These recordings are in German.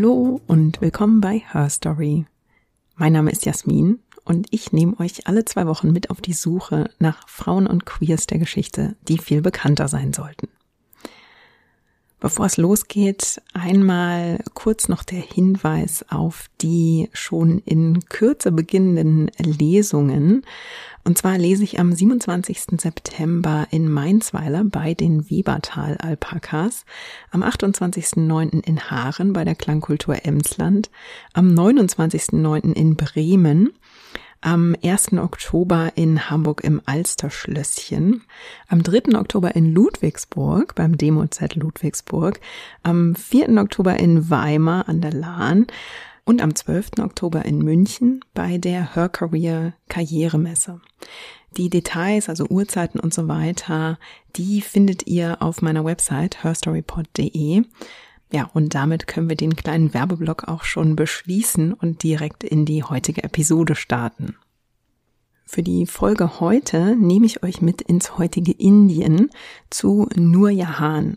Hallo und willkommen bei Her Story. Mein Name ist Jasmin und ich nehme euch alle zwei Wochen mit auf die Suche nach Frauen und Queers der Geschichte, die viel bekannter sein sollten. Bevor es losgeht, einmal kurz noch der Hinweis auf die schon in Kürze beginnenden Lesungen. Und zwar lese ich am 27. September in Mainzweiler bei den Webertal Alpakas, am 28.09. in Haaren bei der Klangkultur Emsland, am 29.09. in Bremen, am 1. Oktober in Hamburg im Alsterschlösschen, am 3. Oktober in Ludwigsburg beim Demo-Z Ludwigsburg, am 4. Oktober in Weimar an der Lahn und am 12. Oktober in München bei der Her Career Karrieremesse. Die Details, also Uhrzeiten und so weiter, die findet ihr auf meiner Website herstorypod.de. Ja, und damit können wir den kleinen Werbeblock auch schon beschließen und direkt in die heutige Episode starten. Für die Folge heute nehme ich euch mit ins heutige Indien zu Nur Jahan.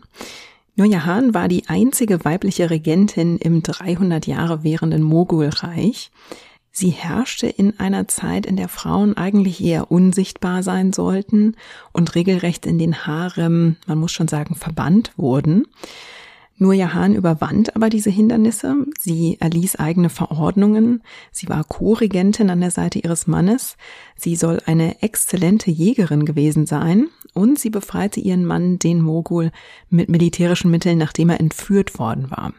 Nur Jahan war die einzige weibliche Regentin im 300 Jahre währenden Mogulreich. Sie herrschte in einer Zeit, in der Frauen eigentlich eher unsichtbar sein sollten und regelrecht in den Harem, man muss schon sagen, verbannt wurden. Nur Jahan überwand aber diese Hindernisse. Sie erließ eigene Verordnungen. Sie war Co-Regentin an der Seite ihres Mannes. Sie soll eine exzellente Jägerin gewesen sein. Und sie befreite ihren Mann, den Mogul, mit militärischen Mitteln, nachdem er entführt worden war.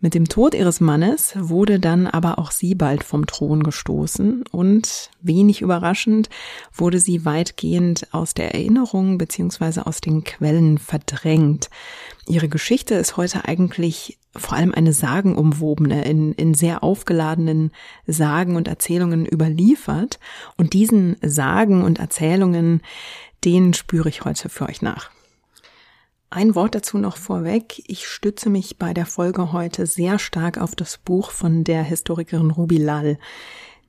Mit dem Tod ihres Mannes wurde dann aber auch sie bald vom Thron gestoßen und wenig überraschend wurde sie weitgehend aus der Erinnerung beziehungsweise aus den Quellen verdrängt. Ihre Geschichte ist heute eigentlich vor allem eine sagenumwobene, in, in sehr aufgeladenen Sagen und Erzählungen überliefert. Und diesen Sagen und Erzählungen, denen spüre ich heute für euch nach. Ein Wort dazu noch vorweg. Ich stütze mich bei der Folge heute sehr stark auf das Buch von der Historikerin Ruby Lall.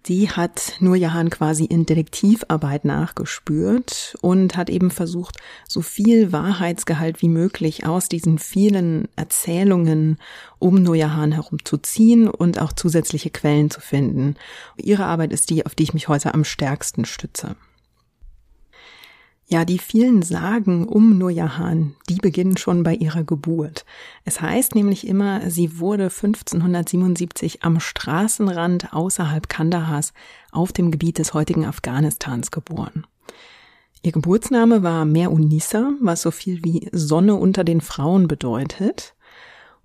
Die hat Nur Jahan quasi in Detektivarbeit nachgespürt und hat eben versucht, so viel Wahrheitsgehalt wie möglich aus diesen vielen Erzählungen um Nur Jahan herumzuziehen und auch zusätzliche Quellen zu finden. Ihre Arbeit ist die, auf die ich mich heute am stärksten stütze. Ja, die vielen Sagen um Nurjahan, die beginnen schon bei ihrer Geburt. Es heißt nämlich immer, sie wurde 1577 am Straßenrand außerhalb Kandahars auf dem Gebiet des heutigen Afghanistans geboren. Ihr Geburtsname war Mer Unissa, was so viel wie Sonne unter den Frauen bedeutet.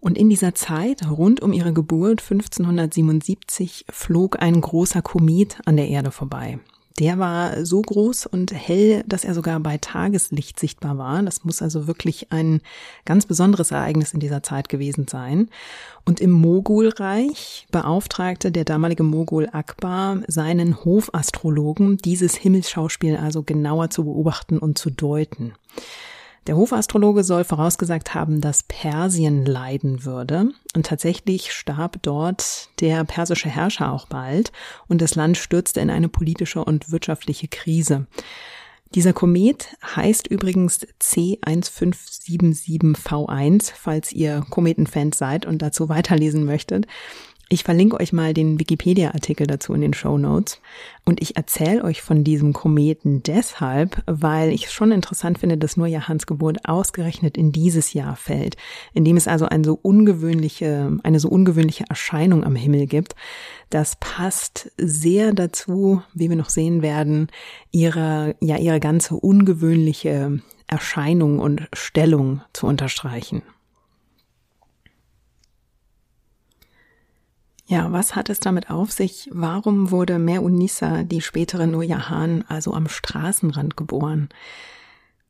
Und in dieser Zeit, rund um ihre Geburt 1577, flog ein großer Komet an der Erde vorbei. Der war so groß und hell, dass er sogar bei Tageslicht sichtbar war. Das muss also wirklich ein ganz besonderes Ereignis in dieser Zeit gewesen sein. Und im Mogulreich beauftragte der damalige Mogul Akbar seinen Hofastrologen, dieses Himmelsschauspiel also genauer zu beobachten und zu deuten. Der Hofastrologe soll vorausgesagt haben, dass Persien leiden würde. Und tatsächlich starb dort der persische Herrscher auch bald und das Land stürzte in eine politische und wirtschaftliche Krise. Dieser Komet heißt übrigens C1577V1, falls ihr Kometenfans seid und dazu weiterlesen möchtet. Ich verlinke euch mal den Wikipedia-Artikel dazu in den Show Notes. Und ich erzähle euch von diesem Kometen deshalb, weil ich es schon interessant finde, dass nur Johanns Geburt ausgerechnet in dieses Jahr fällt, in dem es also eine so ungewöhnliche, eine so ungewöhnliche Erscheinung am Himmel gibt. Das passt sehr dazu, wie wir noch sehen werden, ihre, ja, ihre ganze ungewöhnliche Erscheinung und Stellung zu unterstreichen. Ja, was hat es damit auf sich? Warum wurde Meunissa, die spätere Nurjahan, also am Straßenrand geboren?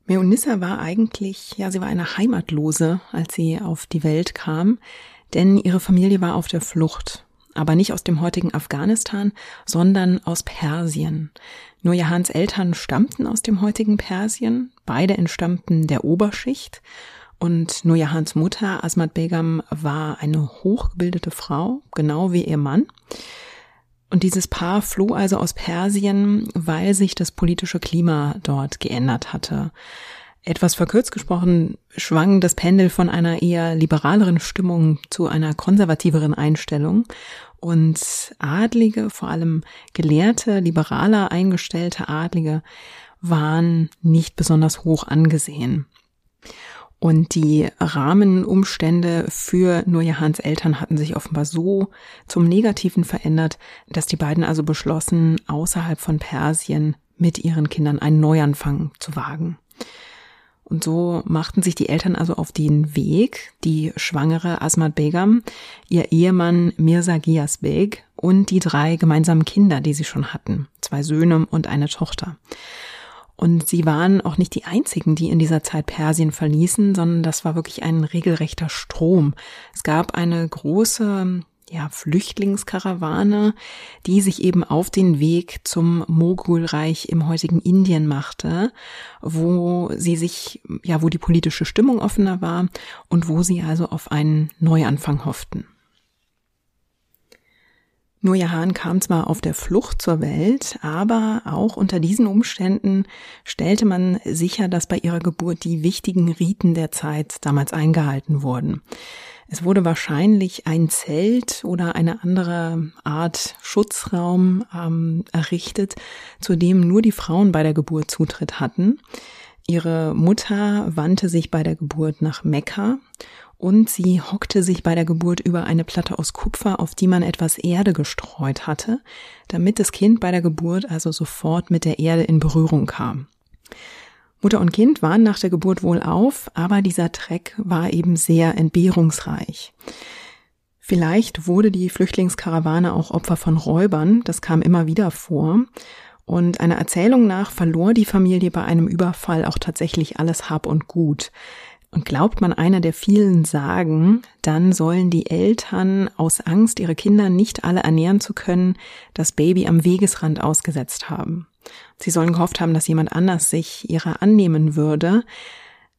Meunissa war eigentlich, ja, sie war eine Heimatlose, als sie auf die Welt kam, denn ihre Familie war auf der Flucht. Aber nicht aus dem heutigen Afghanistan, sondern aus Persien. Nurjahans Eltern stammten aus dem heutigen Persien, beide entstammten der Oberschicht und Nurjahans Mutter, Asmat Begam, war eine hochgebildete Frau, genau wie ihr Mann. Und dieses Paar floh also aus Persien, weil sich das politische Klima dort geändert hatte. Etwas verkürzt gesprochen schwang das Pendel von einer eher liberaleren Stimmung zu einer konservativeren Einstellung und Adlige, vor allem gelehrte, liberaler eingestellte Adlige, waren nicht besonders hoch angesehen. Und die Rahmenumstände für Nurjahans Eltern hatten sich offenbar so zum Negativen verändert, dass die beiden also beschlossen, außerhalb von Persien mit ihren Kindern einen Neuanfang zu wagen. Und so machten sich die Eltern also auf den Weg, die schwangere Asmat Begam, ihr Ehemann Mirza Gias Beg und die drei gemeinsamen Kinder, die sie schon hatten, zwei Söhne und eine Tochter. Und sie waren auch nicht die einzigen, die in dieser Zeit Persien verließen, sondern das war wirklich ein regelrechter Strom. Es gab eine große ja, Flüchtlingskarawane, die sich eben auf den Weg zum Mogulreich im heutigen Indien machte, wo sie sich, ja, wo die politische Stimmung offener war und wo sie also auf einen Neuanfang hofften. Nur Jahan kam zwar auf der Flucht zur Welt, aber auch unter diesen Umständen stellte man sicher, dass bei ihrer Geburt die wichtigen Riten der Zeit damals eingehalten wurden. Es wurde wahrscheinlich ein Zelt oder eine andere Art Schutzraum ähm, errichtet, zu dem nur die Frauen bei der Geburt Zutritt hatten. Ihre Mutter wandte sich bei der Geburt nach Mekka und sie hockte sich bei der Geburt über eine Platte aus Kupfer, auf die man etwas Erde gestreut hatte, damit das Kind bei der Geburt also sofort mit der Erde in Berührung kam. Mutter und Kind waren nach der Geburt wohl auf, aber dieser Treck war eben sehr entbehrungsreich. Vielleicht wurde die Flüchtlingskarawane auch Opfer von Räubern, das kam immer wieder vor. Und einer Erzählung nach verlor die Familie bei einem Überfall auch tatsächlich alles Hab und Gut. Und glaubt man einer der vielen Sagen, dann sollen die Eltern aus Angst, ihre Kinder nicht alle ernähren zu können, das Baby am Wegesrand ausgesetzt haben. Sie sollen gehofft haben, dass jemand anders sich ihrer annehmen würde.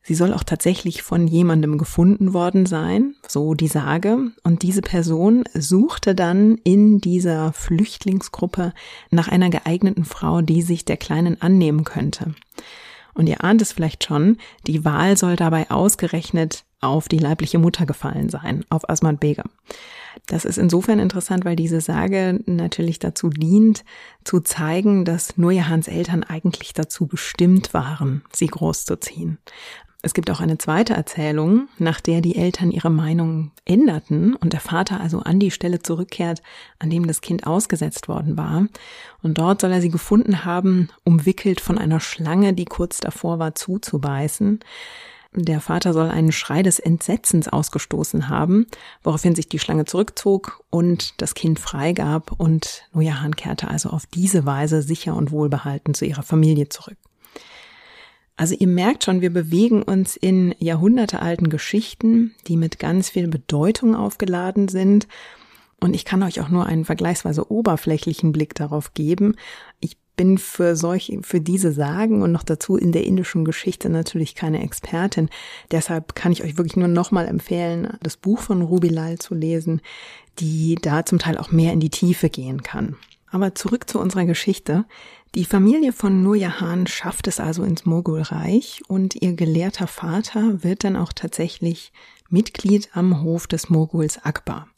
Sie soll auch tatsächlich von jemandem gefunden worden sein, so die Sage. Und diese Person suchte dann in dieser Flüchtlingsgruppe nach einer geeigneten Frau, die sich der Kleinen annehmen könnte. Und ihr ahnt es vielleicht schon, die Wahl soll dabei ausgerechnet auf die leibliche Mutter gefallen sein, auf Asmat Begum. Das ist insofern interessant, weil diese Sage natürlich dazu dient, zu zeigen, dass Nurjahans Eltern eigentlich dazu bestimmt waren, sie großzuziehen. Es gibt auch eine zweite Erzählung, nach der die Eltern ihre Meinung änderten und der Vater also an die Stelle zurückkehrt, an dem das Kind ausgesetzt worden war. Und dort soll er sie gefunden haben, umwickelt von einer Schlange, die kurz davor war zuzubeißen. Der Vater soll einen Schrei des Entsetzens ausgestoßen haben, woraufhin sich die Schlange zurückzog und das Kind freigab und Nojahan kehrte also auf diese Weise sicher und wohlbehalten zu ihrer Familie zurück. Also ihr merkt schon, wir bewegen uns in jahrhundertealten Geschichten, die mit ganz viel Bedeutung aufgeladen sind. Und ich kann euch auch nur einen vergleichsweise oberflächlichen Blick darauf geben. Ich bin für solche, für diese Sagen und noch dazu in der indischen Geschichte natürlich keine Expertin. Deshalb kann ich euch wirklich nur nochmal empfehlen, das Buch von Ruby Lal zu lesen, die da zum Teil auch mehr in die Tiefe gehen kann. Aber zurück zu unserer Geschichte. Die Familie von Nur Jahan schafft es also ins Mogulreich und ihr gelehrter Vater wird dann auch tatsächlich Mitglied am Hof des Moguls Akbar.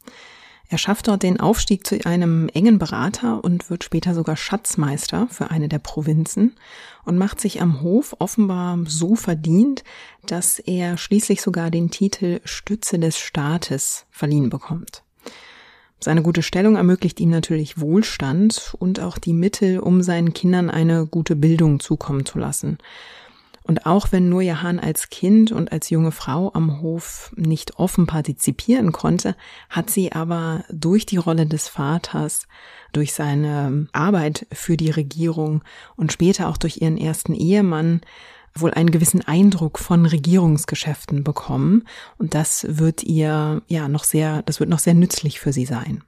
Er schafft dort den Aufstieg zu einem engen Berater und wird später sogar Schatzmeister für eine der Provinzen und macht sich am Hof offenbar so verdient, dass er schließlich sogar den Titel Stütze des Staates verliehen bekommt. Seine gute Stellung ermöglicht ihm natürlich Wohlstand und auch die Mittel, um seinen Kindern eine gute Bildung zukommen zu lassen. Und auch wenn Nur Jahan als Kind und als junge Frau am Hof nicht offen partizipieren konnte, hat sie aber durch die Rolle des Vaters, durch seine Arbeit für die Regierung und später auch durch ihren ersten Ehemann wohl einen gewissen Eindruck von Regierungsgeschäften bekommen. Und das wird ihr ja noch sehr, das wird noch sehr nützlich für sie sein.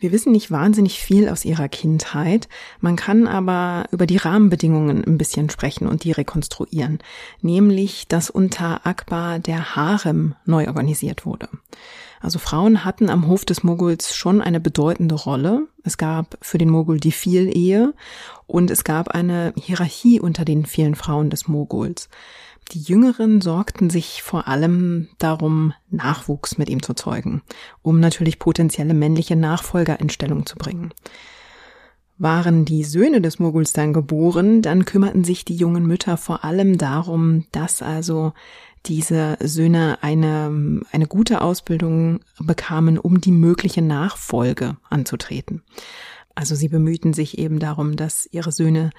Wir wissen nicht wahnsinnig viel aus ihrer Kindheit, man kann aber über die Rahmenbedingungen ein bisschen sprechen und die rekonstruieren, nämlich dass unter Akbar der Harem neu organisiert wurde. Also Frauen hatten am Hof des Moguls schon eine bedeutende Rolle. Es gab für den Mogul die Vielehe und es gab eine Hierarchie unter den vielen Frauen des Moguls. Die Jüngeren sorgten sich vor allem darum, Nachwuchs mit ihm zu zeugen, um natürlich potenzielle männliche Nachfolger in Stellung zu bringen. Waren die Söhne des Moguls dann geboren, dann kümmerten sich die jungen Mütter vor allem darum, dass also diese Söhne eine, eine gute Ausbildung bekamen, um die mögliche Nachfolge anzutreten. Also sie bemühten sich eben darum, dass ihre Söhne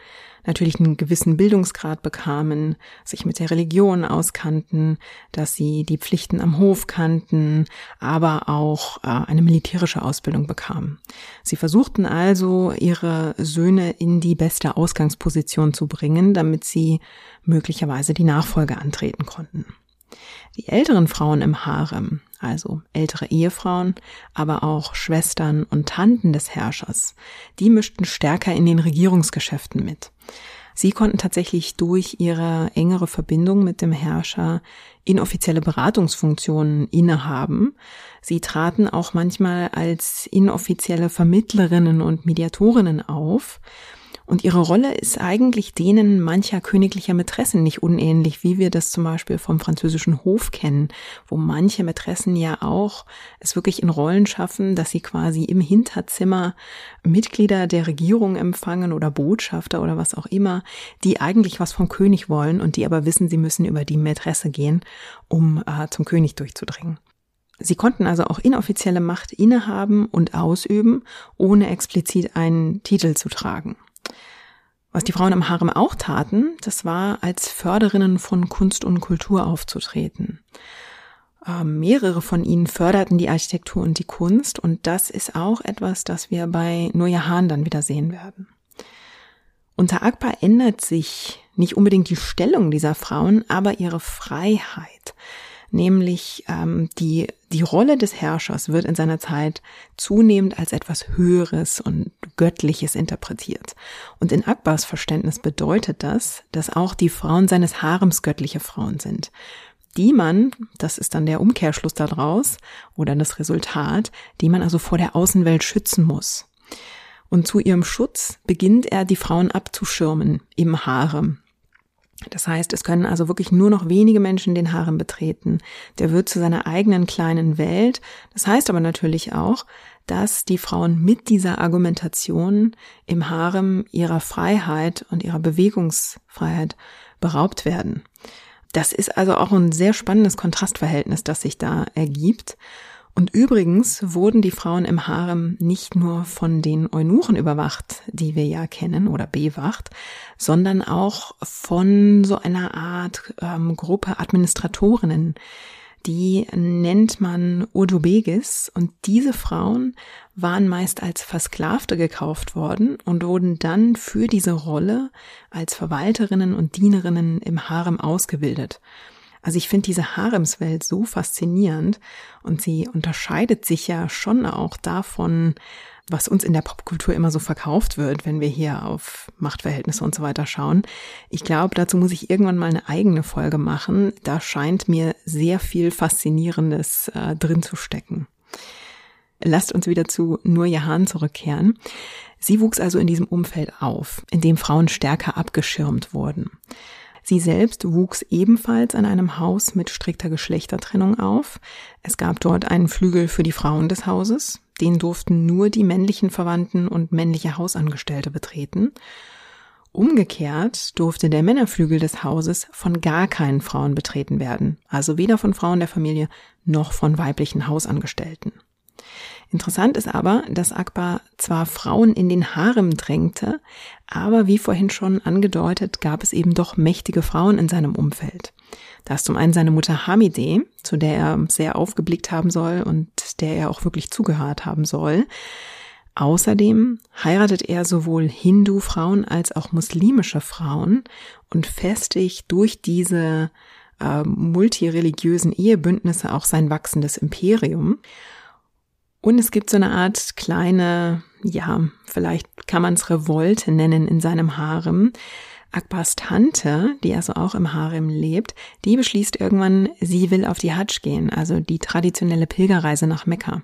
natürlich einen gewissen Bildungsgrad bekamen, sich mit der Religion auskannten, dass sie die Pflichten am Hof kannten, aber auch äh, eine militärische Ausbildung bekamen. Sie versuchten also, ihre Söhne in die beste Ausgangsposition zu bringen, damit sie möglicherweise die Nachfolge antreten konnten. Die älteren Frauen im Harem, also ältere Ehefrauen, aber auch Schwestern und Tanten des Herrschers, die mischten stärker in den Regierungsgeschäften mit. Sie konnten tatsächlich durch ihre engere Verbindung mit dem Herrscher inoffizielle Beratungsfunktionen innehaben. Sie traten auch manchmal als inoffizielle Vermittlerinnen und Mediatorinnen auf und ihre Rolle ist eigentlich denen mancher königlicher Mätressen nicht unähnlich, wie wir das zum Beispiel vom französischen Hof kennen, wo manche Mätressen ja auch es wirklich in Rollen schaffen, dass sie quasi im Hinterzimmer Mitglieder der Regierung empfangen oder Botschafter oder was auch immer, die eigentlich was vom König wollen und die aber wissen, sie müssen über die Mätresse gehen, um äh, zum König durchzudringen. Sie konnten also auch inoffizielle Macht innehaben und ausüben, ohne explizit einen Titel zu tragen. Was die Frauen im Harem auch taten, das war als Förderinnen von Kunst und Kultur aufzutreten. Ähm, mehrere von ihnen förderten die Architektur und die Kunst und das ist auch etwas, das wir bei Nurjahan dann wieder sehen werden. Unter Akbar ändert sich nicht unbedingt die Stellung dieser Frauen, aber ihre Freiheit nämlich ähm, die, die Rolle des Herrschers wird in seiner Zeit zunehmend als etwas Höheres und Göttliches interpretiert. Und in Akbars Verständnis bedeutet das, dass auch die Frauen seines Harems göttliche Frauen sind die man, das ist dann der Umkehrschluss daraus oder das Resultat, die man also vor der Außenwelt schützen muss. Und zu ihrem Schutz beginnt er, die Frauen abzuschirmen im Harem. Das heißt, es können also wirklich nur noch wenige Menschen den Harem betreten. Der wird zu seiner eigenen kleinen Welt. Das heißt aber natürlich auch, dass die Frauen mit dieser Argumentation im Harem ihrer Freiheit und ihrer Bewegungsfreiheit beraubt werden. Das ist also auch ein sehr spannendes Kontrastverhältnis, das sich da ergibt. Und übrigens wurden die Frauen im Harem nicht nur von den Eunuchen überwacht, die wir ja kennen, oder bewacht, sondern auch von so einer Art ähm, Gruppe Administratorinnen. Die nennt man Urdubegis und diese Frauen waren meist als Versklavte gekauft worden und wurden dann für diese Rolle als Verwalterinnen und Dienerinnen im Harem ausgebildet. Also ich finde diese Haremswelt so faszinierend und sie unterscheidet sich ja schon auch davon, was uns in der Popkultur immer so verkauft wird, wenn wir hier auf Machtverhältnisse und so weiter schauen. Ich glaube, dazu muss ich irgendwann mal eine eigene Folge machen. Da scheint mir sehr viel Faszinierendes äh, drin zu stecken. Lasst uns wieder zu Nur Jahan zurückkehren. Sie wuchs also in diesem Umfeld auf, in dem Frauen stärker abgeschirmt wurden. Sie selbst wuchs ebenfalls an einem Haus mit strikter Geschlechtertrennung auf. Es gab dort einen Flügel für die Frauen des Hauses. Den durften nur die männlichen Verwandten und männliche Hausangestellte betreten. Umgekehrt durfte der Männerflügel des Hauses von gar keinen Frauen betreten werden, also weder von Frauen der Familie noch von weiblichen Hausangestellten. Interessant ist aber, dass Akbar zwar Frauen in den Harem drängte, aber wie vorhin schon angedeutet, gab es eben doch mächtige Frauen in seinem Umfeld. Da ist zum einen seine Mutter Hamide, zu der er sehr aufgeblickt haben soll und der er auch wirklich zugehört haben soll. Außerdem heiratet er sowohl Hindu-Frauen als auch muslimische Frauen und festigt durch diese äh, multireligiösen Ehebündnisse auch sein wachsendes Imperium. Und es gibt so eine Art kleine, ja, vielleicht kann man es Revolte nennen in seinem Harem. Akbars Tante, die also auch im Harem lebt, die beschließt irgendwann, sie will auf die Hajj gehen, also die traditionelle Pilgerreise nach Mekka.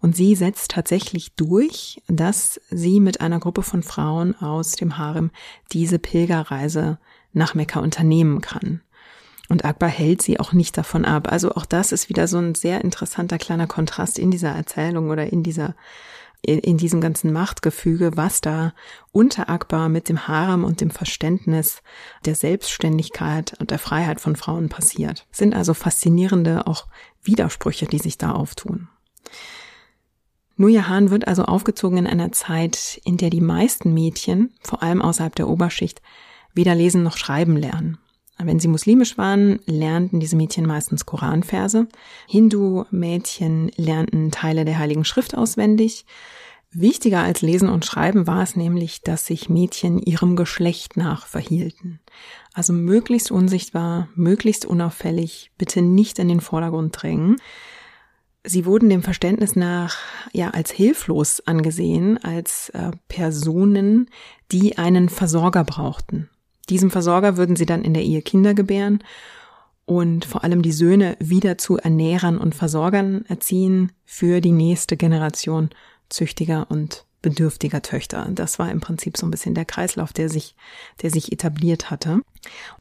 Und sie setzt tatsächlich durch, dass sie mit einer Gruppe von Frauen aus dem Harem diese Pilgerreise nach Mekka unternehmen kann. Und Akbar hält sie auch nicht davon ab. Also auch das ist wieder so ein sehr interessanter kleiner Kontrast in dieser Erzählung oder in dieser in diesem ganzen Machtgefüge, was da unter Akbar mit dem Harem und dem Verständnis der Selbstständigkeit und der Freiheit von Frauen passiert. Sind also faszinierende auch Widersprüche, die sich da auftun. Nujahan wird also aufgezogen in einer Zeit, in der die meisten Mädchen, vor allem außerhalb der Oberschicht, weder lesen noch schreiben lernen. Wenn sie muslimisch waren, lernten diese Mädchen meistens Koranverse. Hindu-Mädchen lernten Teile der Heiligen Schrift auswendig. Wichtiger als Lesen und Schreiben war es nämlich, dass sich Mädchen ihrem Geschlecht nach verhielten. Also möglichst unsichtbar, möglichst unauffällig, bitte nicht in den Vordergrund drängen. Sie wurden dem Verständnis nach ja als hilflos angesehen, als äh, Personen, die einen Versorger brauchten. Diesem Versorger würden sie dann in der Ehe Kinder gebären und vor allem die Söhne wieder zu Ernährern und Versorgern erziehen für die nächste Generation züchtiger und bedürftiger Töchter. Das war im Prinzip so ein bisschen der Kreislauf, der sich, der sich etabliert hatte.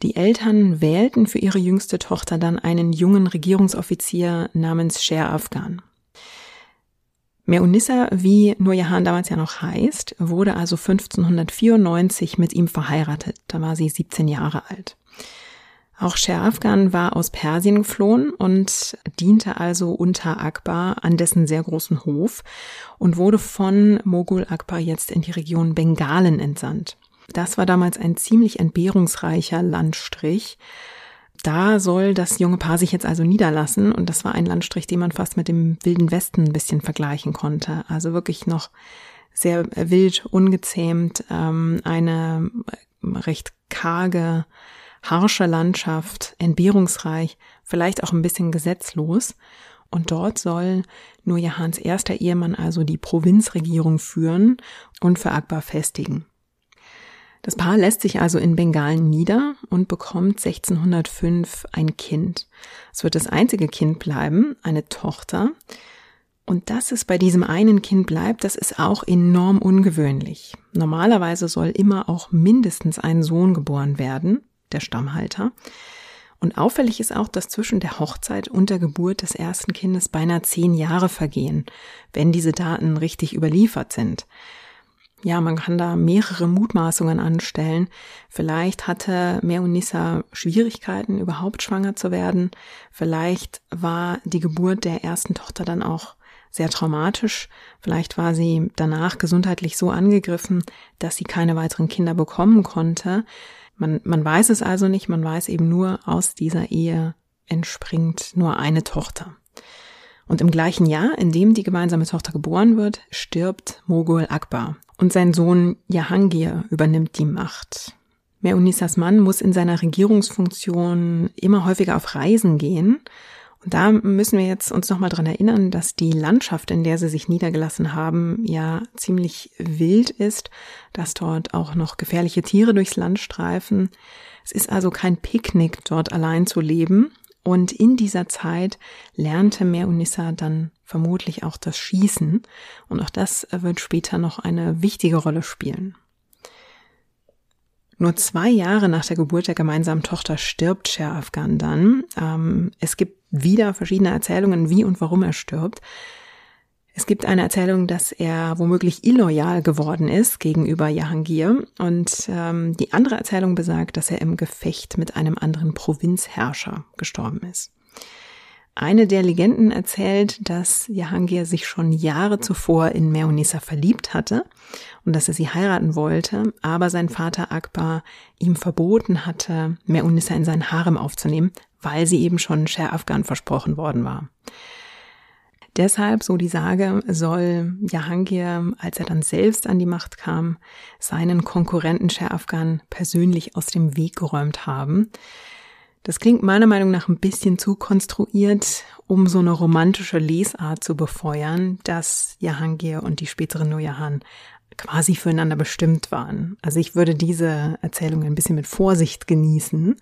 Die Eltern wählten für ihre jüngste Tochter dann einen jungen Regierungsoffizier namens Sher Afghan. Meunissa, wie Nurjahan damals ja noch heißt, wurde also 1594 mit ihm verheiratet. Da war sie 17 Jahre alt. Auch Sher Afghan war aus Persien geflohen und diente also unter Akbar an dessen sehr großen Hof und wurde von Mogul Akbar jetzt in die Region Bengalen entsandt. Das war damals ein ziemlich entbehrungsreicher Landstrich. Da soll das junge Paar sich jetzt also niederlassen und das war ein Landstrich, den man fast mit dem Wilden Westen ein bisschen vergleichen konnte. Also wirklich noch sehr wild, ungezähmt, ähm, eine recht karge harsche Landschaft, entbehrungsreich, vielleicht auch ein bisschen gesetzlos. Und dort soll nur Jahans erster Ehemann also die Provinzregierung führen und für Akbar festigen. Das Paar lässt sich also in Bengalen nieder und bekommt 1605 ein Kind. Es wird das einzige Kind bleiben, eine Tochter. Und dass es bei diesem einen Kind bleibt, das ist auch enorm ungewöhnlich. Normalerweise soll immer auch mindestens ein Sohn geboren werden der Stammhalter. Und auffällig ist auch, dass zwischen der Hochzeit und der Geburt des ersten Kindes beinahe zehn Jahre vergehen, wenn diese Daten richtig überliefert sind. Ja, man kann da mehrere Mutmaßungen anstellen. Vielleicht hatte Meunissa Schwierigkeiten, überhaupt schwanger zu werden. Vielleicht war die Geburt der ersten Tochter dann auch sehr traumatisch. Vielleicht war sie danach gesundheitlich so angegriffen, dass sie keine weiteren Kinder bekommen konnte. Man, man weiß es also nicht, man weiß eben nur, aus dieser Ehe entspringt nur eine Tochter. Und im gleichen Jahr, in dem die gemeinsame Tochter geboren wird, stirbt Mogul Akbar und sein Sohn Jahangir übernimmt die Macht. Meunisas Mann muss in seiner Regierungsfunktion immer häufiger auf Reisen gehen und da müssen wir jetzt uns nochmal dran erinnern, dass die Landschaft, in der sie sich niedergelassen haben, ja ziemlich wild ist, dass dort auch noch gefährliche Tiere durchs Land streifen. Es ist also kein Picknick, dort allein zu leben. Und in dieser Zeit lernte Meunissa dann vermutlich auch das Schießen. Und auch das wird später noch eine wichtige Rolle spielen. Nur zwei Jahre nach der Geburt der gemeinsamen Tochter stirbt Sher Afghan dann. Ähm, es gibt wieder verschiedene Erzählungen, wie und warum er stirbt. Gibt eine Erzählung, dass er womöglich illoyal geworden ist gegenüber Jahangir und ähm, die andere Erzählung besagt, dass er im Gefecht mit einem anderen Provinzherrscher gestorben ist. Eine der Legenden erzählt, dass Jahangir sich schon Jahre zuvor in Meunisa verliebt hatte und dass er sie heiraten wollte, aber sein Vater Akbar ihm verboten hatte, Meunisa in seinen Harem aufzunehmen, weil sie eben schon Sher Afghan versprochen worden war. Deshalb, so die Sage, soll Jahangir, als er dann selbst an die Macht kam, seinen Konkurrenten Sher persönlich aus dem Weg geräumt haben. Das klingt meiner Meinung nach ein bisschen zu konstruiert, um so eine romantische Lesart zu befeuern, dass Jahangir und die spätere Nurjahan quasi füreinander bestimmt waren. Also ich würde diese Erzählung ein bisschen mit Vorsicht genießen.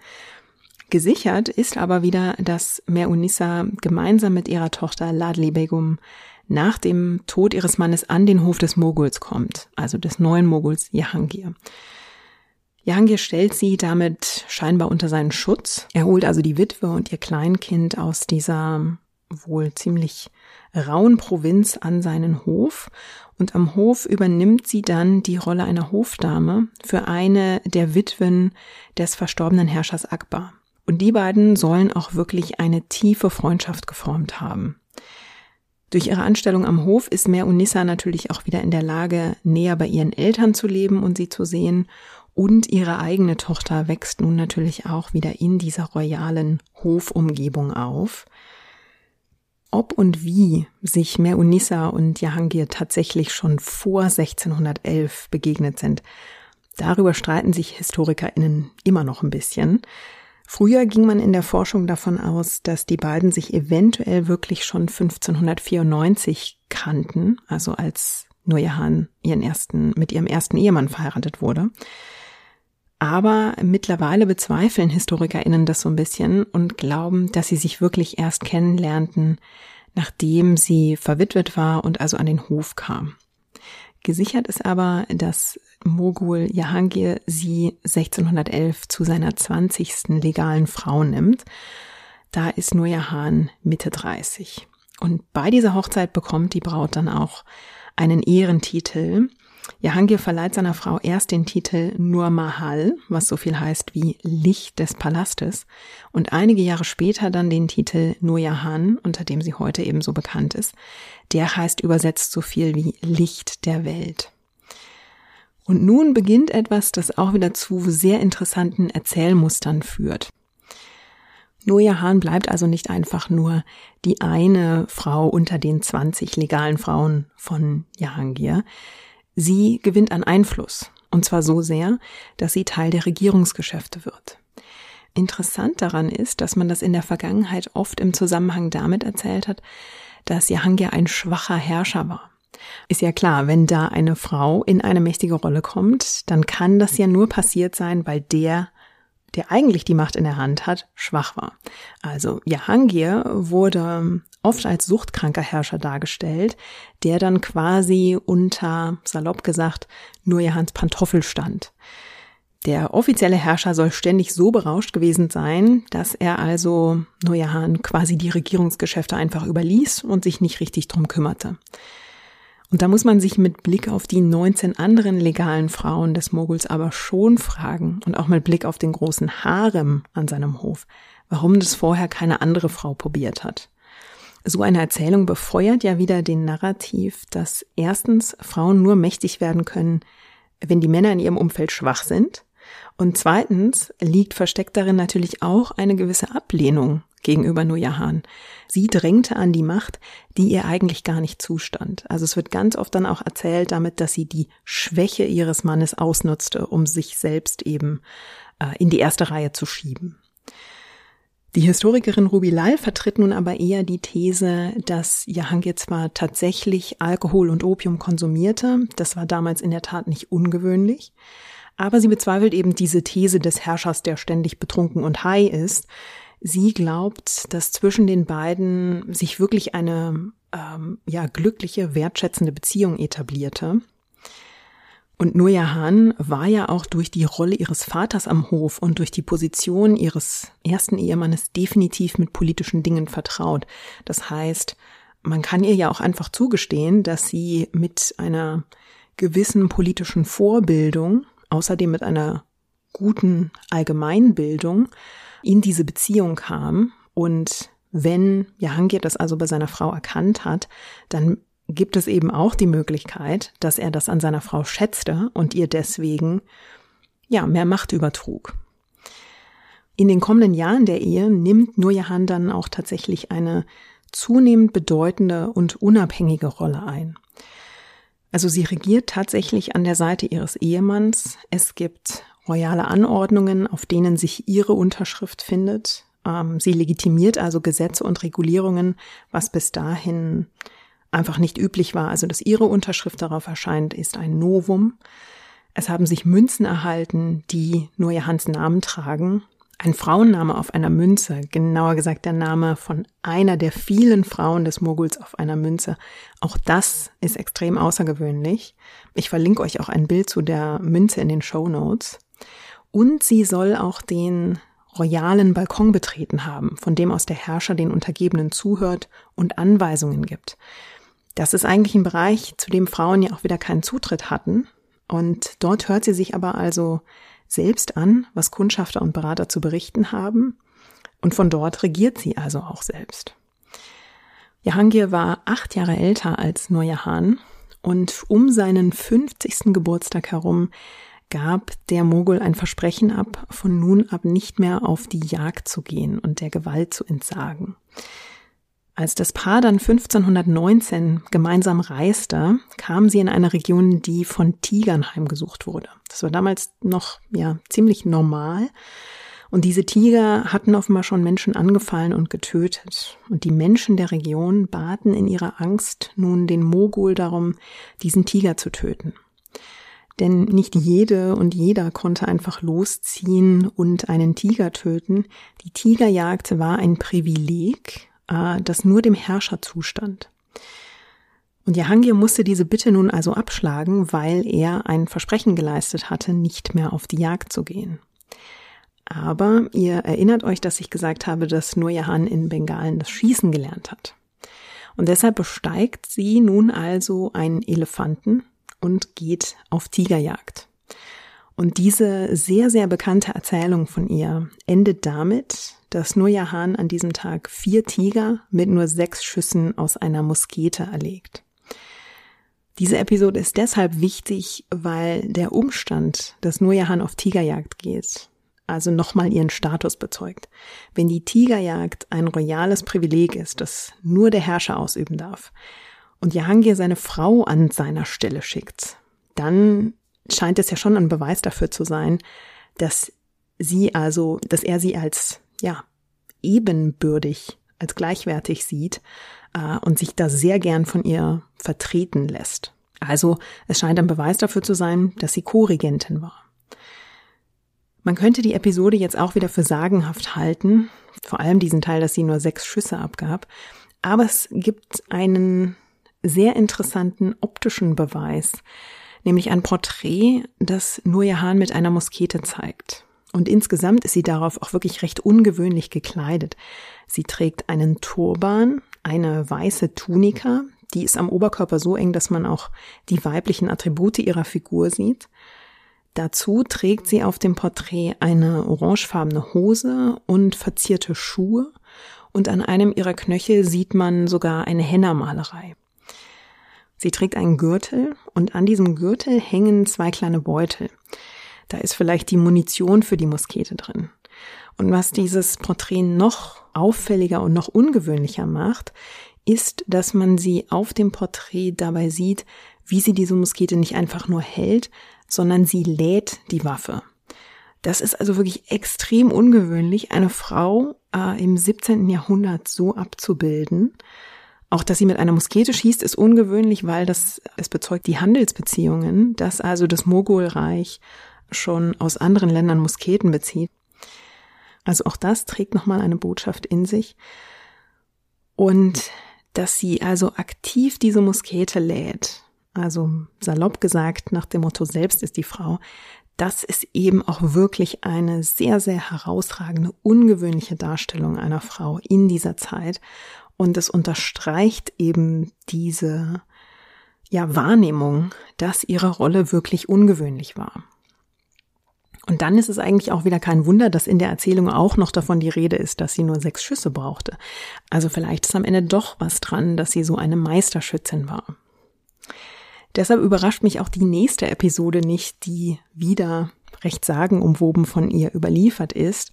Gesichert ist aber wieder, dass Merunissa gemeinsam mit ihrer Tochter Ladli Begum nach dem Tod ihres Mannes an den Hof des Moguls kommt, also des neuen Moguls Jahangir. Jahangir stellt sie damit scheinbar unter seinen Schutz. Er holt also die Witwe und ihr Kleinkind aus dieser wohl ziemlich rauen Provinz an seinen Hof und am Hof übernimmt sie dann die Rolle einer Hofdame für eine der Witwen des verstorbenen Herrschers Akbar. Und die beiden sollen auch wirklich eine tiefe Freundschaft geformt haben. Durch ihre Anstellung am Hof ist Mer Unissa natürlich auch wieder in der Lage, näher bei ihren Eltern zu leben und sie zu sehen. Und ihre eigene Tochter wächst nun natürlich auch wieder in dieser royalen Hofumgebung auf. Ob und wie sich Meunissa und Jahangir tatsächlich schon vor 1611 begegnet sind, darüber streiten sich HistorikerInnen immer noch ein bisschen. Früher ging man in der Forschung davon aus, dass die beiden sich eventuell wirklich schon 1594 kannten, also als Nurjahan ihren ersten, mit ihrem ersten Ehemann verheiratet wurde. Aber mittlerweile bezweifeln HistorikerInnen das so ein bisschen und glauben, dass sie sich wirklich erst kennenlernten, nachdem sie verwitwet war und also an den Hof kam. Gesichert ist aber, dass Mogul Jahangir sie 1611 zu seiner 20. legalen Frau nimmt. Da ist Nur Jahan Mitte 30. Und bei dieser Hochzeit bekommt die Braut dann auch einen Ehrentitel, Jahangir verleiht seiner Frau erst den Titel Nur Mahal, was so viel heißt wie Licht des Palastes, und einige Jahre später dann den Titel Nur Jahan, unter dem sie heute ebenso bekannt ist. Der heißt übersetzt so viel wie Licht der Welt. Und nun beginnt etwas, das auch wieder zu sehr interessanten Erzählmustern führt. Nur Jahan bleibt also nicht einfach nur die eine Frau unter den 20 legalen Frauen von Jahangir. Sie gewinnt an Einfluss, und zwar so sehr, dass sie Teil der Regierungsgeschäfte wird. Interessant daran ist, dass man das in der Vergangenheit oft im Zusammenhang damit erzählt hat, dass Jahangir ein schwacher Herrscher war. Ist ja klar, wenn da eine Frau in eine mächtige Rolle kommt, dann kann das ja nur passiert sein, weil der der eigentlich die Macht in der Hand hat, schwach war. Also Jahangir wurde oft als suchtkranker Herrscher dargestellt, der dann quasi unter, salopp gesagt, nur Jahans Pantoffel stand. Der offizielle Herrscher soll ständig so berauscht gewesen sein, dass er also Nurjahan quasi die Regierungsgeschäfte einfach überließ und sich nicht richtig drum kümmerte. Und da muss man sich mit Blick auf die 19 anderen legalen Frauen des Moguls aber schon fragen und auch mit Blick auf den großen Harem an seinem Hof, warum das vorher keine andere Frau probiert hat. So eine Erzählung befeuert ja wieder den Narrativ, dass erstens Frauen nur mächtig werden können, wenn die Männer in ihrem Umfeld schwach sind. Und zweitens liegt versteckt darin natürlich auch eine gewisse Ablehnung gegenüber Nujahan. Sie drängte an die Macht, die ihr eigentlich gar nicht zustand. Also es wird ganz oft dann auch erzählt damit, dass sie die Schwäche ihres Mannes ausnutzte, um sich selbst eben äh, in die erste Reihe zu schieben. Die Historikerin Ruby Lal vertritt nun aber eher die These, dass Jahangir zwar tatsächlich Alkohol und Opium konsumierte, das war damals in der Tat nicht ungewöhnlich, aber sie bezweifelt eben diese These des Herrschers, der ständig betrunken und high ist, Sie glaubt, dass zwischen den beiden sich wirklich eine ähm, ja glückliche, wertschätzende Beziehung etablierte. Und Nuja Han war ja auch durch die Rolle ihres Vaters am Hof und durch die Position ihres ersten Ehemannes definitiv mit politischen Dingen vertraut. Das heißt, man kann ihr ja auch einfach zugestehen, dass sie mit einer gewissen politischen Vorbildung, außerdem mit einer guten Allgemeinbildung, in diese Beziehung kam. Und wenn Jahangir das also bei seiner Frau erkannt hat, dann gibt es eben auch die Möglichkeit, dass er das an seiner Frau schätzte und ihr deswegen ja mehr Macht übertrug. In den kommenden Jahren der Ehe nimmt Nurjahan dann auch tatsächlich eine zunehmend bedeutende und unabhängige Rolle ein. Also sie regiert tatsächlich an der Seite ihres Ehemanns. Es gibt royale Anordnungen, auf denen sich ihre Unterschrift findet. Ähm, sie legitimiert also Gesetze und Regulierungen, was bis dahin einfach nicht üblich war. Also, dass ihre Unterschrift darauf erscheint, ist ein Novum. Es haben sich Münzen erhalten, die nur Hans Namen tragen. Ein Frauenname auf einer Münze, genauer gesagt der Name von einer der vielen Frauen des Moguls auf einer Münze. Auch das ist extrem außergewöhnlich. Ich verlinke euch auch ein Bild zu der Münze in den Show Notes. Und sie soll auch den royalen Balkon betreten haben, von dem aus der Herrscher den Untergebenen zuhört und Anweisungen gibt. Das ist eigentlich ein Bereich, zu dem Frauen ja auch wieder keinen Zutritt hatten. Und dort hört sie sich aber also selbst an, was Kundschafter und Berater zu berichten haben. Und von dort regiert sie also auch selbst. Jahangir war acht Jahre älter als Nurjahan und um seinen 50. Geburtstag herum gab der Mogul ein Versprechen ab, von nun ab nicht mehr auf die Jagd zu gehen und der Gewalt zu entsagen. Als das Paar dann 1519 gemeinsam reiste, kamen sie in eine Region, die von Tigern heimgesucht wurde. Das war damals noch, ja, ziemlich normal. Und diese Tiger hatten offenbar schon Menschen angefallen und getötet. Und die Menschen der Region baten in ihrer Angst nun den Mogul darum, diesen Tiger zu töten. Denn nicht jede und jeder konnte einfach losziehen und einen Tiger töten. Die Tigerjagd war ein Privileg, äh, das nur dem Herrscher zustand. Und Jahangir musste diese Bitte nun also abschlagen, weil er ein Versprechen geleistet hatte, nicht mehr auf die Jagd zu gehen. Aber ihr erinnert euch, dass ich gesagt habe, dass Nur Jahan in Bengalen das Schießen gelernt hat. Und deshalb besteigt sie nun also einen Elefanten und geht auf Tigerjagd. Und diese sehr, sehr bekannte Erzählung von ihr endet damit, dass Nurjahan an diesem Tag vier Tiger mit nur sechs Schüssen aus einer Muskete erlegt. Diese Episode ist deshalb wichtig, weil der Umstand, dass Nurjahan auf Tigerjagd geht, also nochmal ihren Status bezeugt. Wenn die Tigerjagd ein royales Privileg ist, das nur der Herrscher ausüben darf, und Jahangir seine Frau an seiner Stelle schickt, dann scheint es ja schon ein Beweis dafür zu sein, dass sie also, dass er sie als, ja, ebenbürdig, als gleichwertig sieht äh, und sich da sehr gern von ihr vertreten lässt. Also es scheint ein Beweis dafür zu sein, dass sie Co-Regentin war. Man könnte die Episode jetzt auch wieder für sagenhaft halten, vor allem diesen Teil, dass sie nur sechs Schüsse abgab. Aber es gibt einen sehr interessanten optischen Beweis, nämlich ein Porträt, das Nurja Hahn mit einer Muskete zeigt. Und insgesamt ist sie darauf auch wirklich recht ungewöhnlich gekleidet. Sie trägt einen Turban, eine weiße Tunika, die ist am Oberkörper so eng, dass man auch die weiblichen Attribute ihrer Figur sieht. Dazu trägt sie auf dem Porträt eine orangefarbene Hose und verzierte Schuhe und an einem ihrer Knöchel sieht man sogar eine Henna-Malerei. Sie trägt einen Gürtel und an diesem Gürtel hängen zwei kleine Beutel. Da ist vielleicht die Munition für die Muskete drin. Und was dieses Porträt noch auffälliger und noch ungewöhnlicher macht, ist, dass man sie auf dem Porträt dabei sieht, wie sie diese Muskete nicht einfach nur hält, sondern sie lädt die Waffe. Das ist also wirklich extrem ungewöhnlich, eine Frau äh, im 17. Jahrhundert so abzubilden. Auch dass sie mit einer Muskete schießt, ist ungewöhnlich, weil das, es bezeugt die Handelsbeziehungen, dass also das Mogulreich schon aus anderen Ländern Musketen bezieht. Also auch das trägt nochmal eine Botschaft in sich. Und dass sie also aktiv diese Muskete lädt, also salopp gesagt nach dem Motto selbst ist die Frau, das ist eben auch wirklich eine sehr, sehr herausragende, ungewöhnliche Darstellung einer Frau in dieser Zeit und es unterstreicht eben diese ja, Wahrnehmung, dass ihre Rolle wirklich ungewöhnlich war. Und dann ist es eigentlich auch wieder kein Wunder, dass in der Erzählung auch noch davon die Rede ist, dass sie nur sechs Schüsse brauchte. Also vielleicht ist am Ende doch was dran, dass sie so eine Meisterschützin war. Deshalb überrascht mich auch die nächste Episode nicht, die wieder recht sagenumwoben von ihr überliefert ist.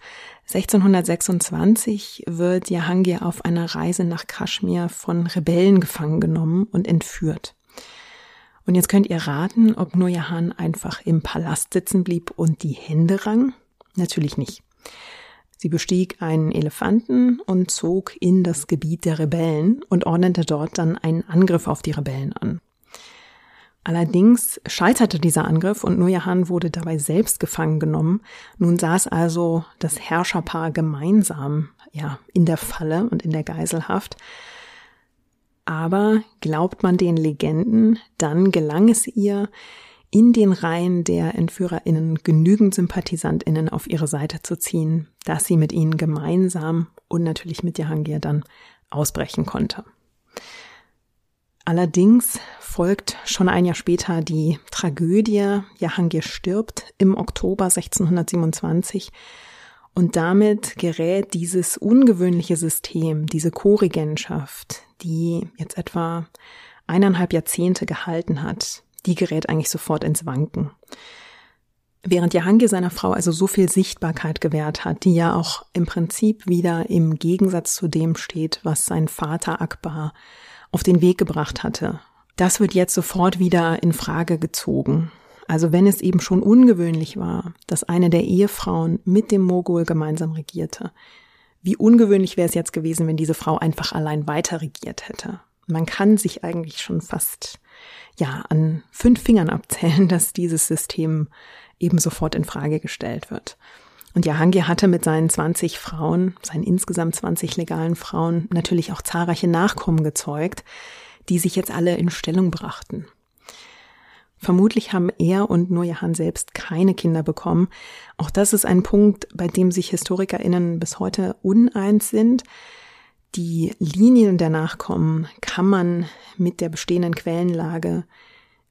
1626 wird Jahangir auf einer Reise nach Kaschmir von Rebellen gefangen genommen und entführt. Und jetzt könnt ihr raten, ob Nur Jahan einfach im Palast sitzen blieb und die Hände rang? Natürlich nicht. Sie bestieg einen Elefanten und zog in das Gebiet der Rebellen und ordnete dort dann einen Angriff auf die Rebellen an. Allerdings scheiterte dieser Angriff und Nurjahan wurde dabei selbst gefangen genommen. Nun saß also das Herrscherpaar gemeinsam, ja, in der Falle und in der Geiselhaft. Aber glaubt man den Legenden, dann gelang es ihr, in den Reihen der EntführerInnen genügend SympathisantInnen auf ihre Seite zu ziehen, dass sie mit ihnen gemeinsam und natürlich mit Jahangir dann ausbrechen konnte. Allerdings folgt schon ein Jahr später die Tragödie. Jahangir stirbt im Oktober 1627 und damit gerät dieses ungewöhnliche System, diese Co-Regentschaft, die jetzt etwa eineinhalb Jahrzehnte gehalten hat, die gerät eigentlich sofort ins Wanken. Während Jahangir seiner Frau also so viel Sichtbarkeit gewährt hat, die ja auch im Prinzip wieder im Gegensatz zu dem steht, was sein Vater Akbar auf den Weg gebracht hatte. Das wird jetzt sofort wieder in Frage gezogen. Also wenn es eben schon ungewöhnlich war, dass eine der Ehefrauen mit dem Mogul gemeinsam regierte, wie ungewöhnlich wäre es jetzt gewesen, wenn diese Frau einfach allein weiter regiert hätte. Man kann sich eigentlich schon fast, ja, an fünf Fingern abzählen, dass dieses System eben sofort in Frage gestellt wird. Und Jahangir hatte mit seinen 20 Frauen, seinen insgesamt 20 legalen Frauen, natürlich auch zahlreiche Nachkommen gezeugt, die sich jetzt alle in Stellung brachten. Vermutlich haben er und Nurjahan selbst keine Kinder bekommen. Auch das ist ein Punkt, bei dem sich HistorikerInnen bis heute uneins sind. Die Linien der Nachkommen kann man mit der bestehenden Quellenlage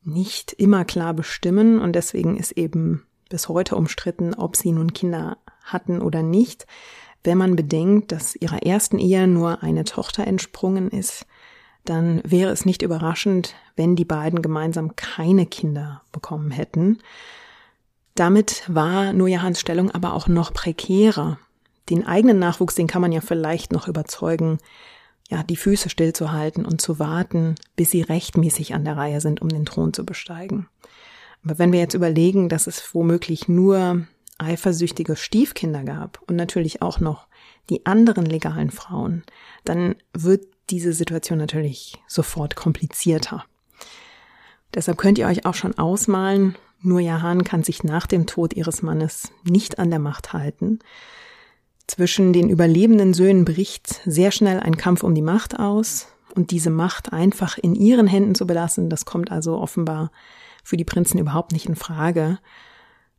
nicht immer klar bestimmen und deswegen ist eben bis heute umstritten, ob sie nun Kinder hatten oder nicht. Wenn man bedenkt, dass ihrer ersten Ehe nur eine Tochter entsprungen ist, dann wäre es nicht überraschend, wenn die beiden gemeinsam keine Kinder bekommen hätten. Damit war Nurjahans Stellung aber auch noch prekärer. Den eigenen Nachwuchs, den kann man ja vielleicht noch überzeugen, ja, die Füße stillzuhalten und zu warten, bis sie rechtmäßig an der Reihe sind, um den Thron zu besteigen. Aber wenn wir jetzt überlegen, dass es womöglich nur eifersüchtige Stiefkinder gab und natürlich auch noch die anderen legalen Frauen, dann wird diese Situation natürlich sofort komplizierter. Deshalb könnt ihr euch auch schon ausmalen, nur Jahan kann sich nach dem Tod ihres Mannes nicht an der Macht halten. Zwischen den überlebenden Söhnen bricht sehr schnell ein Kampf um die Macht aus und diese Macht einfach in ihren Händen zu belassen, das kommt also offenbar für die Prinzen überhaupt nicht in Frage.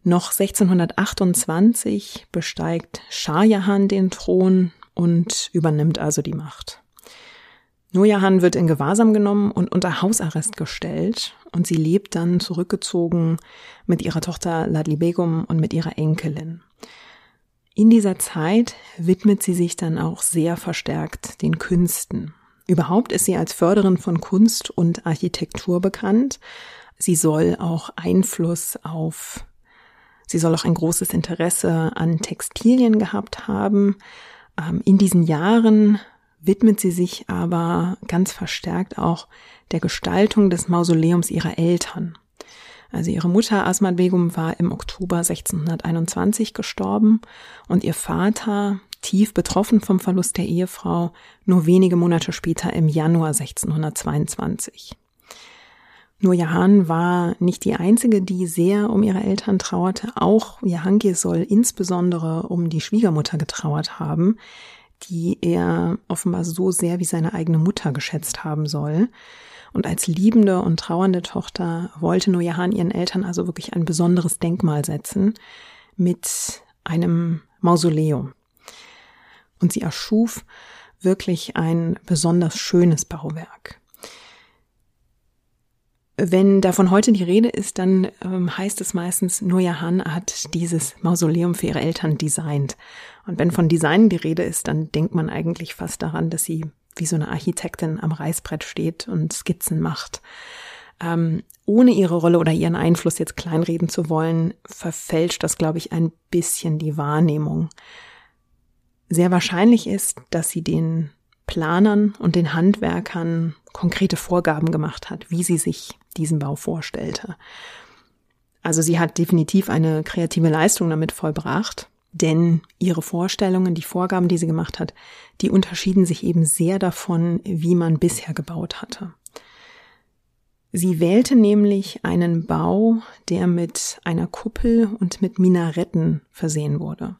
Noch 1628 besteigt Shah Jahan den Thron und übernimmt also die Macht. Nurjahan wird in Gewahrsam genommen und unter Hausarrest gestellt und sie lebt dann zurückgezogen mit ihrer Tochter Ladli Begum und mit ihrer Enkelin. In dieser Zeit widmet sie sich dann auch sehr verstärkt den Künsten. Überhaupt ist sie als Förderin von Kunst und Architektur bekannt Sie soll auch Einfluss auf, sie soll auch ein großes Interesse an Textilien gehabt haben. Ähm, in diesen Jahren widmet sie sich aber ganz verstärkt auch der Gestaltung des Mausoleums ihrer Eltern. Also ihre Mutter Asmat Begum war im Oktober 1621 gestorben und ihr Vater, tief betroffen vom Verlust der Ehefrau, nur wenige Monate später im Januar 1622. Nur Jahan war nicht die einzige, die sehr um ihre Eltern trauerte. Auch Jahangir soll insbesondere um die Schwiegermutter getrauert haben, die er offenbar so sehr wie seine eigene Mutter geschätzt haben soll. Und als liebende und trauernde Tochter wollte Nur Jahan ihren Eltern also wirklich ein besonderes Denkmal setzen mit einem Mausoleum. Und sie erschuf wirklich ein besonders schönes Bauwerk. Wenn davon heute die Rede ist, dann ähm, heißt es meistens, Noya Han hat dieses Mausoleum für ihre Eltern designt. Und wenn von Design die Rede ist, dann denkt man eigentlich fast daran, dass sie wie so eine Architektin am Reißbrett steht und Skizzen macht. Ähm, ohne ihre Rolle oder ihren Einfluss jetzt kleinreden zu wollen, verfälscht das, glaube ich, ein bisschen die Wahrnehmung. Sehr wahrscheinlich ist, dass sie den Planern und den Handwerkern konkrete Vorgaben gemacht hat, wie sie sich diesen Bau vorstellte. Also sie hat definitiv eine kreative Leistung damit vollbracht, denn ihre Vorstellungen, die Vorgaben, die sie gemacht hat, die unterschieden sich eben sehr davon, wie man bisher gebaut hatte. Sie wählte nämlich einen Bau, der mit einer Kuppel und mit Minaretten versehen wurde.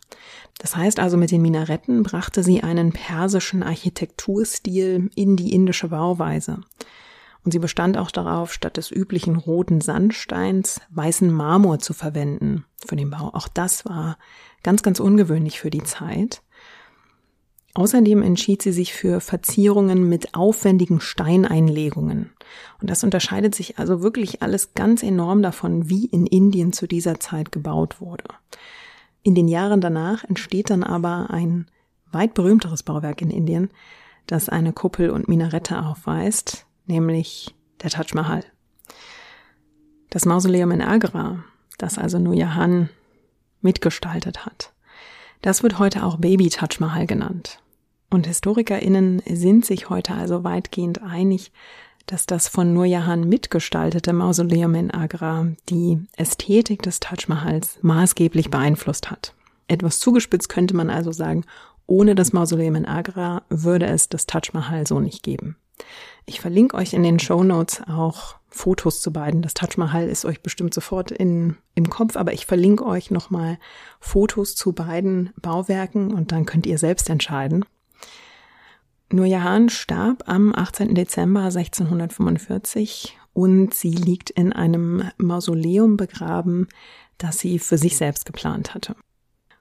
Das heißt also, mit den Minaretten brachte sie einen persischen Architekturstil in die indische Bauweise. Und sie bestand auch darauf, statt des üblichen roten Sandsteins weißen Marmor zu verwenden für den Bau. Auch das war ganz, ganz ungewöhnlich für die Zeit. Außerdem entschied sie sich für Verzierungen mit aufwendigen Steineinlegungen. Und das unterscheidet sich also wirklich alles ganz enorm davon, wie in Indien zu dieser Zeit gebaut wurde. In den Jahren danach entsteht dann aber ein weit berühmteres Bauwerk in Indien, das eine Kuppel und Minarette aufweist, nämlich der Taj Mahal. Das Mausoleum in Agra, das also Nur Jahan mitgestaltet hat. Das wird heute auch Baby Taj Mahal genannt. Und HistorikerInnen sind sich heute also weitgehend einig, dass das von Nur Jahan mitgestaltete Mausoleum in Agra die Ästhetik des Taj Mahals maßgeblich beeinflusst hat. Etwas zugespitzt könnte man also sagen, ohne das Mausoleum in Agra würde es das Taj Mahal so nicht geben. Ich verlinke euch in den Show Notes auch Fotos zu beiden. Das Taj Mahal ist euch bestimmt sofort in, im Kopf, aber ich verlinke euch nochmal Fotos zu beiden Bauwerken und dann könnt ihr selbst entscheiden. Nur Jahan starb am 18. Dezember 1645 und sie liegt in einem Mausoleum begraben, das sie für sich selbst geplant hatte.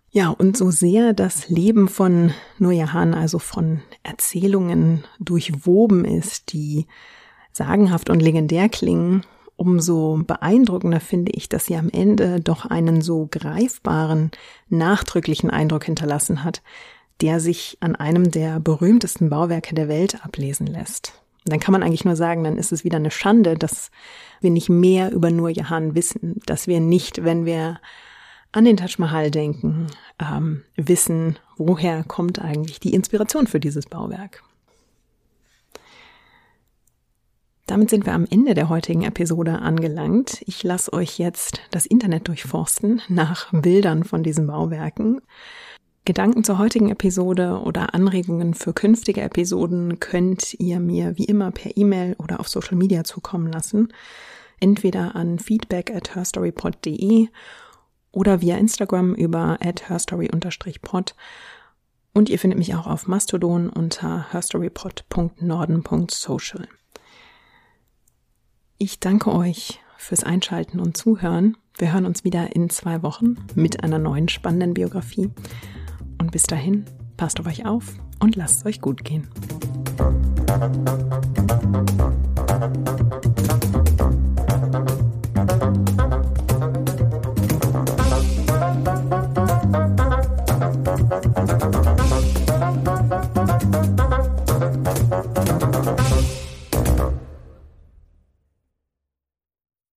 Ja, und so sehr das Leben von Nur Jahan, also von Erzählungen durchwoben ist, die sagenhaft und legendär klingen, umso beeindruckender finde ich, dass sie am Ende doch einen so greifbaren, nachdrücklichen Eindruck hinterlassen hat, der sich an einem der berühmtesten Bauwerke der Welt ablesen lässt. Dann kann man eigentlich nur sagen, dann ist es wieder eine Schande, dass wir nicht mehr über Nur Jahan wissen, dass wir nicht, wenn wir an den Taj Mahal denken, ähm, wissen, woher kommt eigentlich die Inspiration für dieses Bauwerk. Damit sind wir am Ende der heutigen Episode angelangt. Ich lasse euch jetzt das Internet durchforsten nach Bildern von diesen Bauwerken. Gedanken zur heutigen Episode oder Anregungen für künftige Episoden könnt ihr mir wie immer per E-Mail oder auf Social Media zukommen lassen. Entweder an feedback at herstorypod.de oder via Instagram über at herstory-pod. Und ihr findet mich auch auf Mastodon unter herstorypod.norden.social. Ich danke euch fürs Einschalten und Zuhören. Wir hören uns wieder in zwei Wochen mit einer neuen spannenden Biografie. Und bis dahin, passt auf euch auf und lasst es euch gut gehen.